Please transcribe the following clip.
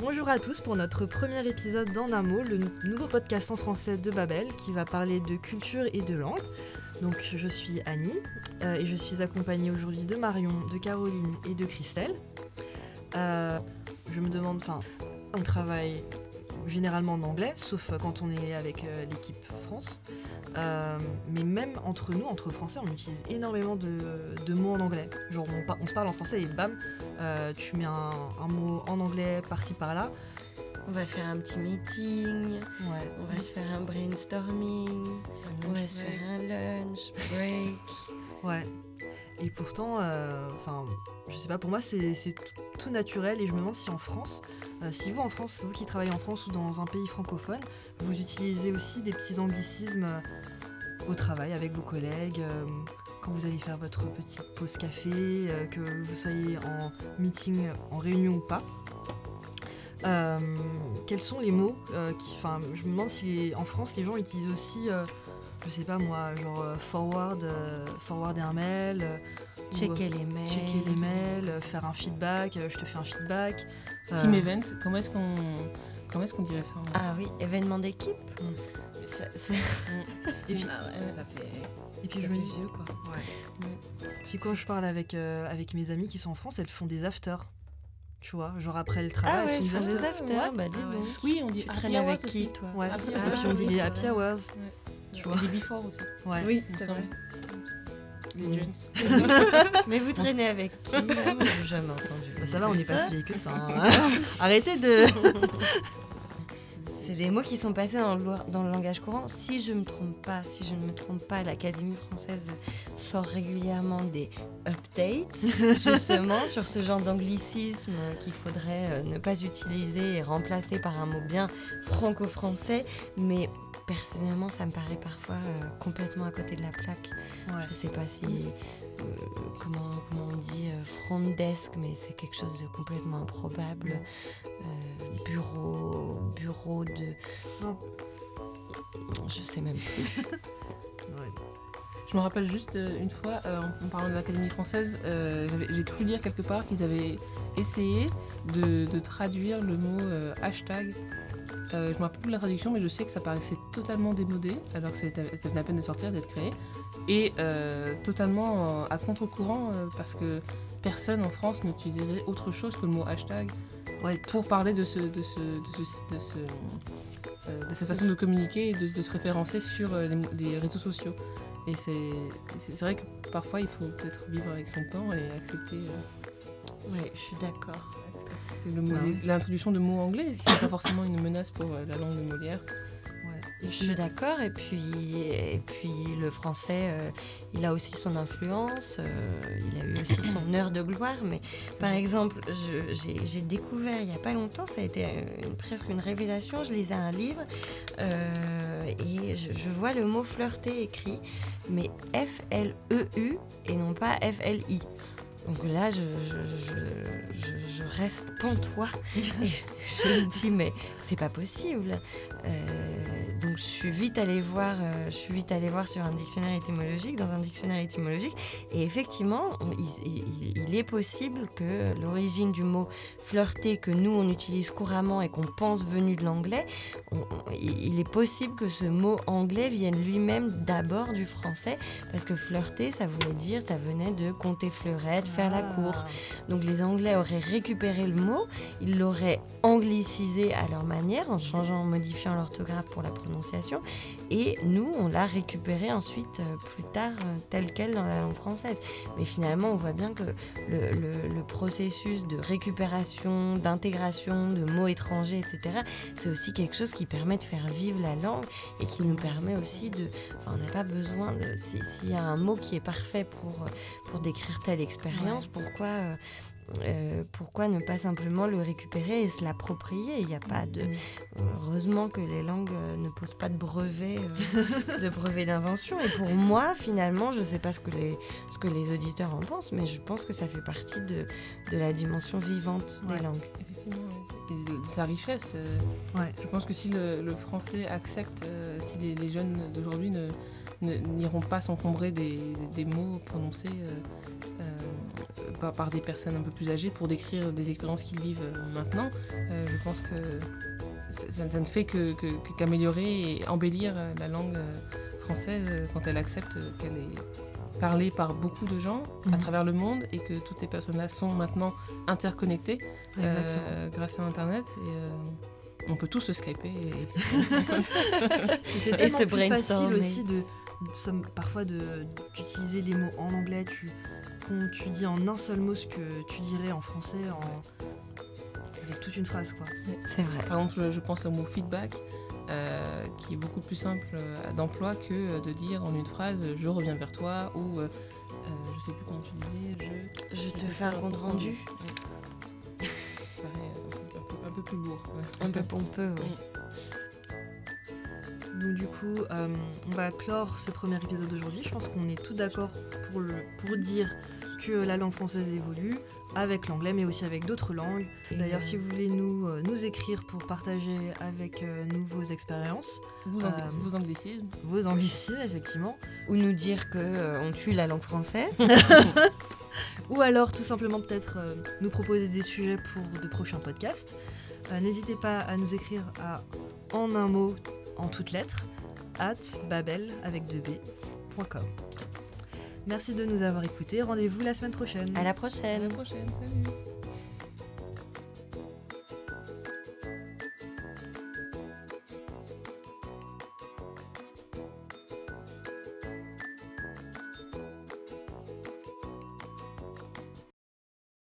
Bonjour à tous pour notre premier épisode d'En un mot, le nouveau podcast en français de Babel qui va parler de culture et de langue. Donc je suis Annie euh, et je suis accompagnée aujourd'hui de Marion, de Caroline et de Christelle. Euh, je me demande, enfin, on travaille généralement en anglais, sauf quand on est avec euh, l'équipe France. mais même entre nous, entre Français, on utilise énormément de, mots en anglais. Genre on, se parle en français et bam, tu mets un, un mot en anglais par-ci par-là. On va faire un petit meeting, on va se faire un brainstorming, on va se faire un lunch break. ouais. Et pourtant, euh, enfin, je sais pas, pour moi c'est tout, naturel et je me demande si en France, euh, si vous en France, vous qui travaillez en France ou dans un pays francophone, vous utilisez aussi des petits anglicismes euh, au travail avec vos collègues, quand vous allez faire votre petite pause café, que vous soyez en meeting, en réunion ou pas. Euh, quels sont les mots euh, qui. Enfin, je me demande si en France les gens utilisent aussi, euh, je sais pas moi, genre forward, forwarder un mail. checker les mails. Checker les mails, faire un feedback, je te fais un feedback. Team event, comment est-ce qu'on comment est-ce qu'on dirait ça Ah oui, événement d'équipe? Mm. Ça, Et puis, ça fait. Et puis je me dis vieux quoi. Ouais. Puis quand je parle avec, avec mes amis qui sont en France, elles font des afters. Tu vois, genre après le travail, ah ouais, c'est des after. bah dis ah donc. Oui, on dit tu traînes avec qui, toi Ouais. Et puis on dit les happy hours. Tu vois. Et les before aussi. Ouais. Oui, c'est vrai. Les mm. jeunes. Mais vous traînez avec qui Jamais entendu. Bah ça va, on n'est pas si vieille que ça. Hein. Arrêtez de c'est des mots qui sont passés dans le, dans le, langage courant. Si je me trompe pas, si je ne me trompe pas, l'Académie française sort régulièrement des updates justement sur ce genre d'anglicisme qu'il faudrait euh, ne pas utiliser et remplacer par un mot bien franco-français. Mais personnellement, ça me paraît parfois euh, complètement à côté de la plaque. Je ne sais pas si comment, comment, on dit front desk, mais c'est quelque chose de complètement improbable. bureau, bureau de. Je sais même plus. Je me rappelle juste une fois, en parlant de l'Académie française, j'ai cru lire quelque part qu'ils avaient essayé de, de, traduire le mot hashtag euh, je me rappelle plus de la traduction, mais je sais que ça paraissait totalement démodé, alors que c'était la peine de sortir, d'être créé. Et euh, totalement à contre-courant, euh, parce que personne en France n'utiliserait autre chose que le mot hashtag pour parler de, ce, de, ce, de, ce, de, cette façon de communiquer et de, se référencer sur les, réseaux sociaux. Et c'est vrai que parfois il faut peut-être vivre avec son temps et accepter. Oui, je suis d'accord. L'introduction de mots anglais, qui n'est pas forcément une menace pour euh, la langue de Molière. Je suis d'accord. Et puis, et puis le français, euh, il a aussi son influence. Euh, il a eu aussi son heure de gloire. Mais par exemple, j'ai découvert il n'y a pas longtemps, ça a été presque une révélation. Je lisais un livre et je, je, vois le mot flirter écrit, mais F-L-E-U et non pas F-L-I. Donc là, je, je, reste pantois. Je me dis, mais c'est pas possible. Euh, donc je suis vite allée voir, euh, je suis vite voir sur un dictionnaire étymologique, dans un dictionnaire étymologique, et effectivement, il, est possible que l'origine du mot flirter que nous on utilise couramment et qu'on pense venu de l'anglais, il est possible que ce mot anglais vienne lui-même d'abord du français, parce que flirter, ça voulait dire, ça venait de compter fleurette, faire la cour. Ah. Donc les Anglais auraient récupéré le mot, ils l'auraient anglicisé à leur manière en changeant, en modifiant l'orthographe pour la prononciation. Et nous, on l'a récupéré ensuite euh, plus tard euh, tel quel dans la langue française. Mais finalement, on voit bien que le, processus de récupération, d'intégration de mots étrangers, etc., c'est aussi quelque chose qui permet de faire vivre la langue et qui nous permet aussi de... Enfin, on n'a pas besoin de... S'il y a un mot qui est parfait pour, pour décrire telle expérience, pourquoi... Euh, euh, pourquoi ne pas simplement le récupérer et se l'approprier? Il n'y a pas de. Heureusement que les langues euh, ne posent pas de brevet, euh, de brevet d'invention. Et pour moi, finalement, je ne sais pas ce que, les, ce que les auditeurs en pensent, mais je pense que ça fait partie de, de la dimension vivante des langues. Effectivement, de sa richesse. Ouais. Je pense que si le, français accepte, si les, jeunes d'aujourd'hui n'iront pas s'encombrer des, des, mots prononcés par, par des personnes un peu plus âgées pour décrire des expériences qu'ils vivent euh, maintenant. Euh, je pense que ça, ça ne fait que- que- qu'améliorer et embellir euh, la langue française quand elle accepte qu'elle est parlée par beaucoup de gens à Mhm. travers le monde et que toutes ces personnes-là sont maintenant interconnectées euh, grâce à Internet. Et, euh, on peut tous se skyper. Et... C'est tellement plus facile aussi de, parfois d'utiliser les mots en anglais. Tu, tu dis en un seul mot ce que tu dirais en français en, avec toute une phrase. Quoi. C'est vrai. Par exemple, je pense au mot feedback, euh, qui est beaucoup plus simple euh, d'emploi que euh, de dire en une phrase je reviens vers toi ou je sais plus comment tu disais, je, Je te fais un compte rendu. Ouais. Ça paraît un peu, un peu plus lourd. ouais. Un peu pompeux, oui. Donc du coup, euh, on va clore ce premier épisode d'aujourd'hui. Je pense qu'on est tout d'accord pour, le- pour dire que la langue française évolue avec l'anglais, mais aussi avec d'autres langues. D'ailleurs, si vous voulez nous, euh, nous écrire pour partager avec euh, nous vos expériences, Vos, Euh, vos anglicismes. vos anglicismes, effectivement, Ou nous dire que on tue la langue française. ou alors tout simplement peut-être nous proposer des sujets pour de prochains podcasts, n'hésitez pas à nous écrire à en un mot, en toutes lettres, at babel avec 2b.com. Merci de nous avoir écoutés. Rendez-vous la semaine prochaine. À la À prochaine. la prochaine, salut